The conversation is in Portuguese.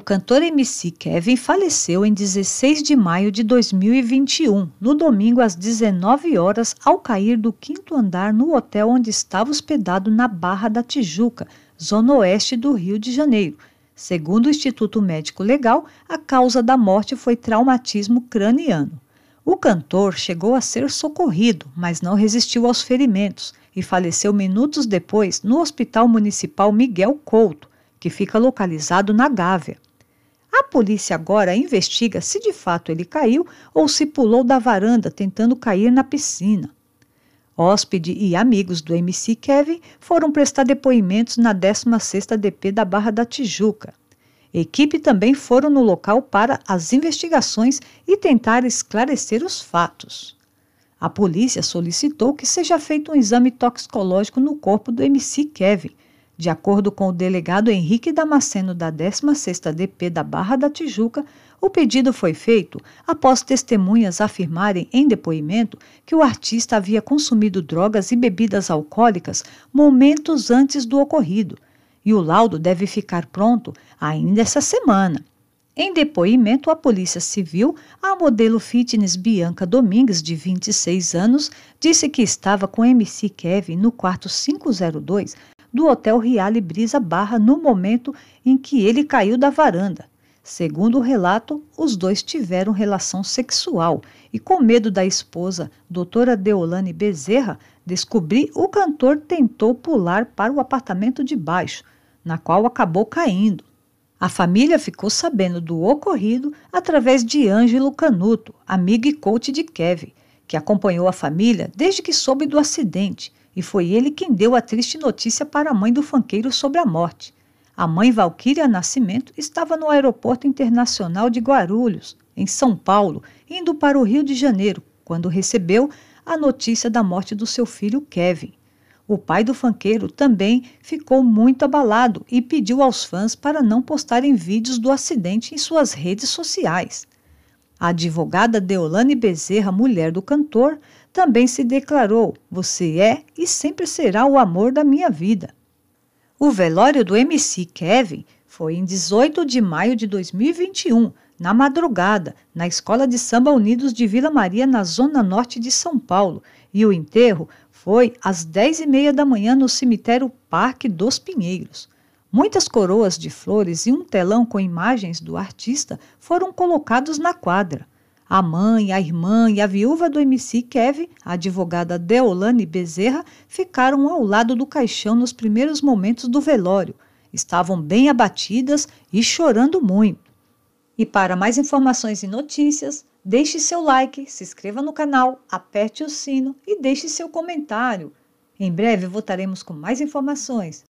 O cantor MC Kevin faleceu em 16 de maio de 2021, no domingo às 19 horas, ao cair do quinto andar no hotel onde estava hospedado na Barra da Tijuca, zona oeste do Rio de Janeiro. Segundo o Instituto Médico Legal, a causa da morte foi traumatismo craniano. O cantor chegou a ser socorrido, mas não resistiu aos ferimentos e faleceu minutos depois no Hospital Municipal Miguel Couto que fica localizado na Gávea. A polícia agora investiga se de fato ele caiu ou se pulou da varanda tentando cair na piscina. Hóspede e amigos do MC Kevin foram prestar depoimentos na 16ª DP da Barra da Tijuca. Equipe também foram no local para as investigações e tentar esclarecer os fatos. A polícia solicitou que seja feito um exame toxicológico no corpo do MC Kevin, de acordo com o delegado Henrique Damasceno da 16ª DP da Barra da Tijuca, o pedido foi feito após testemunhas afirmarem em depoimento que o artista havia consumido drogas e bebidas alcoólicas momentos antes do ocorrido, e o laudo deve ficar pronto ainda essa semana. Em depoimento à Polícia Civil, a modelo fitness Bianca Domingues, de 26 anos, disse que estava com MC Kevin no quarto 502 do Hotel Riale Brisa Barra no momento em que ele caiu da varanda. Segundo o relato, os dois tiveram relação sexual e, com medo da esposa, doutora Deolane Bezerra, descobrir o cantor tentou pular para o apartamento de baixo, na qual acabou caindo. A família ficou sabendo do ocorrido através de Ângelo Canuto, amigo e coach de Kevin, que acompanhou a família desde que soube do acidente e foi ele quem deu a triste notícia para a mãe do fanqueiro sobre a morte. A mãe Valquíria Nascimento estava no Aeroporto Internacional de Guarulhos, em São Paulo, indo para o Rio de Janeiro, quando recebeu a notícia da morte do seu filho Kevin. O pai do fanqueiro também ficou muito abalado e pediu aos fãs para não postarem vídeos do acidente em suas redes sociais. A advogada Deolane Bezerra, mulher do cantor, também se declarou: Você é e sempre será o amor da minha vida. O velório do MC Kevin foi em 18 de maio de 2021, na madrugada, na Escola de Samba Unidos de Vila Maria, na zona norte de São Paulo, e o enterro foi às 10 e meia da manhã no cemitério Parque dos Pinheiros. Muitas coroas de flores e um telão com imagens do artista foram colocados na quadra. A mãe, a irmã e a viúva do MC Kevin, a advogada Deolane Bezerra, ficaram ao lado do caixão nos primeiros momentos do velório. Estavam bem abatidas e chorando muito. E para mais informações e notícias, deixe seu like, se inscreva no canal, aperte o sino e deixe seu comentário. Em breve voltaremos com mais informações.